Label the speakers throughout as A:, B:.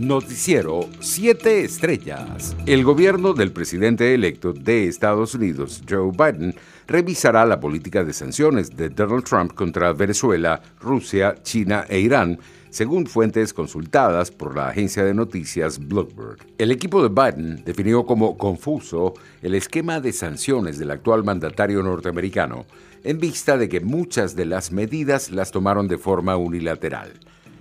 A: Noticiero 7 Estrellas. El gobierno del presidente electo de Estados Unidos, Joe Biden, revisará la política de sanciones de Donald Trump contra Venezuela, Rusia, China e Irán, según fuentes consultadas por la agencia de noticias Bloomberg. El equipo de Biden definió como confuso el esquema de sanciones del actual mandatario norteamericano, en vista de que muchas de las medidas las tomaron de forma unilateral.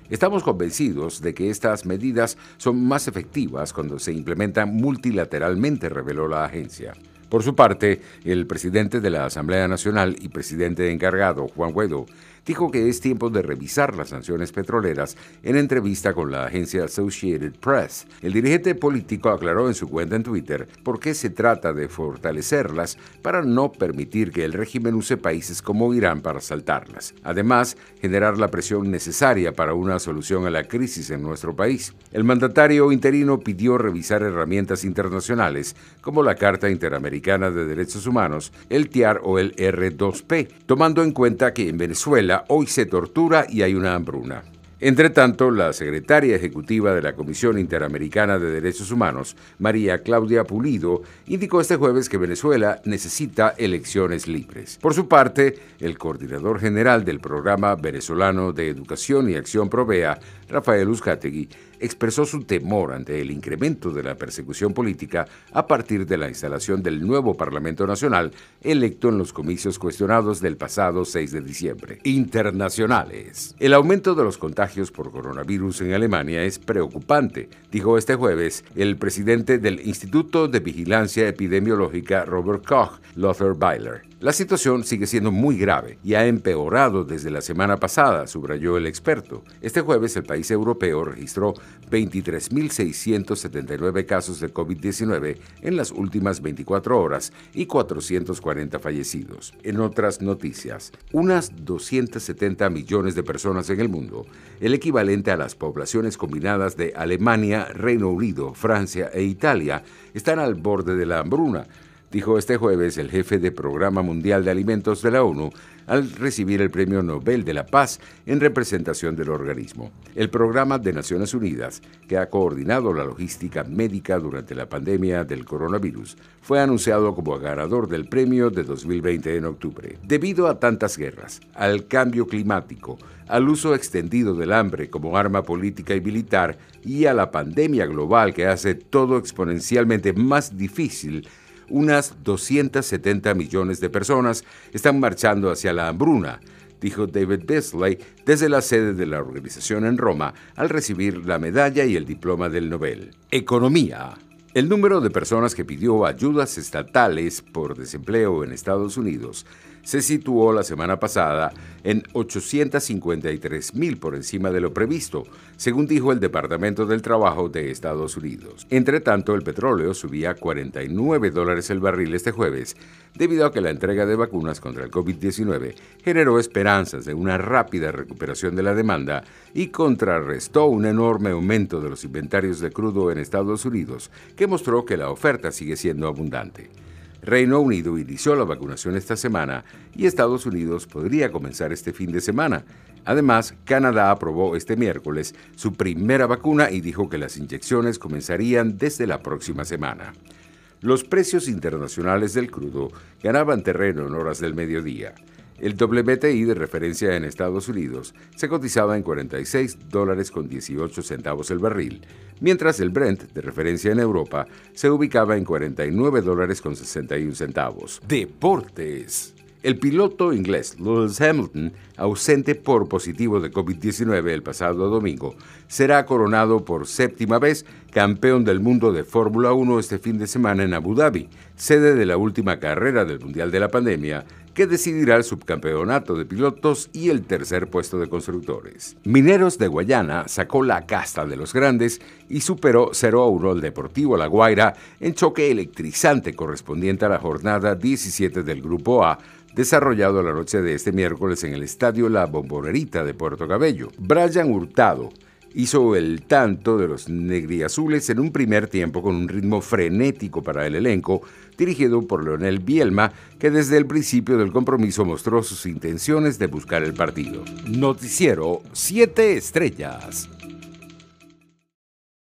A: Estamos convencidos de que estas medidas son más efectivas cuando se implementan multilateralmente, reveló la agencia. Por su parte, el presidente de la Asamblea Nacional y presidente encargado, Juan Guaidó, dijo que es tiempo de revisar las sanciones petroleras en entrevista con la agencia Associated Press. El dirigente político aclaró en su cuenta en Twitter por qué se trata de fortalecerlas para no permitir que el régimen use países como Irán para saltarlas. Además, generar la presión necesaria para una solución a la crisis en nuestro país. El mandatario interino pidió revisar herramientas internacionales como la Carta Interamericana de Derechos Humanos, el TIAR o el R2P, tomando en cuenta que en Venezuela hoy se tortura y hay una hambruna. Entre tanto, la secretaria ejecutiva de la Comisión Interamericana de Derechos Humanos, María Claudia Pulido, indicó este jueves que Venezuela necesita elecciones libres. Por su parte, el coordinador general del Programa Venezolano de Educación y Acción Provea, Rafael Uzcategui, expresó su temor ante el incremento de la persecución política a partir de la instalación del nuevo Parlamento Nacional electo en los comicios cuestionados del pasado 6 de diciembre. Internacionales. El aumento de los contagios por coronavirus en Alemania es preocupante, dijo este jueves el presidente del Instituto de Vigilancia Epidemiológica Robert Koch, Lothar Weiler. La situación sigue siendo muy grave y ha empeorado desde la semana pasada, subrayó el experto. Este jueves el país europeo registró 23.679 casos de COVID-19 en las últimas 24 horas y 440 fallecidos. En otras noticias, unas 270 millones de personas en el mundo, el equivalente a las poblaciones combinadas de Alemania, Reino Unido, Francia e Italia, están al borde de la hambruna dijo este jueves el jefe de Programa Mundial de Alimentos de la ONU al recibir el Premio Nobel de la Paz en representación del organismo. El Programa de Naciones Unidas, que ha coordinado la logística médica durante la pandemia del coronavirus, fue anunciado como ganador del premio de 2020 en octubre. Debido a tantas guerras, al cambio climático, al uso extendido del hambre como arma política y militar y a la pandemia global que hace todo exponencialmente más difícil, unas 270 millones de personas están marchando hacia la hambruna, dijo David Beasley desde la sede de la organización en Roma al recibir la medalla y el diploma del Nobel. Economía. El número de personas que pidió ayudas estatales por desempleo en Estados Unidos se situó la semana pasada en 853 mil por encima de lo previsto, según dijo el Departamento del Trabajo de Estados Unidos. Entre tanto, el petróleo subía a 49 dólares el barril este jueves, debido a que la entrega de vacunas contra el COVID-19 generó esperanzas de una rápida recuperación de la demanda y contrarrestó un enorme aumento de los inventarios de crudo en Estados Unidos, que mostró que la oferta sigue siendo abundante. Reino Unido inició la vacunación esta semana y Estados Unidos podría comenzar este fin de semana. Además, Canadá aprobó este miércoles su primera vacuna y dijo que las inyecciones comenzarían desde la próxima semana. Los precios internacionales del crudo ganaban terreno en horas del mediodía. El WTI de referencia en Estados Unidos se cotizaba en 46 dólares con 18 centavos el barril, mientras el Brent de referencia en Europa se ubicaba en 49 dólares con 61 centavos. Deportes. El piloto inglés Lewis Hamilton, ausente por positivo de COVID-19 el pasado domingo, será coronado por séptima vez campeón del mundo de Fórmula 1 este fin de semana en Abu Dhabi, sede de la última carrera del Mundial de la Pandemia, que decidirá el subcampeonato de pilotos y el tercer puesto de constructores. Mineros de Guayana sacó la casta de los grandes y superó 0 a 1 al Deportivo La Guaira en choque electrizante correspondiente a la jornada 17 del Grupo A desarrollado la noche de este miércoles en el Estadio La Bombonera de Puerto Cabello. Brian Hurtado hizo el tanto de los negriazules en un primer tiempo con un ritmo frenético para el elenco, dirigido por Leonel Bielma, que desde el principio del compromiso mostró sus intenciones de buscar el partido. Noticiero 7 Estrellas.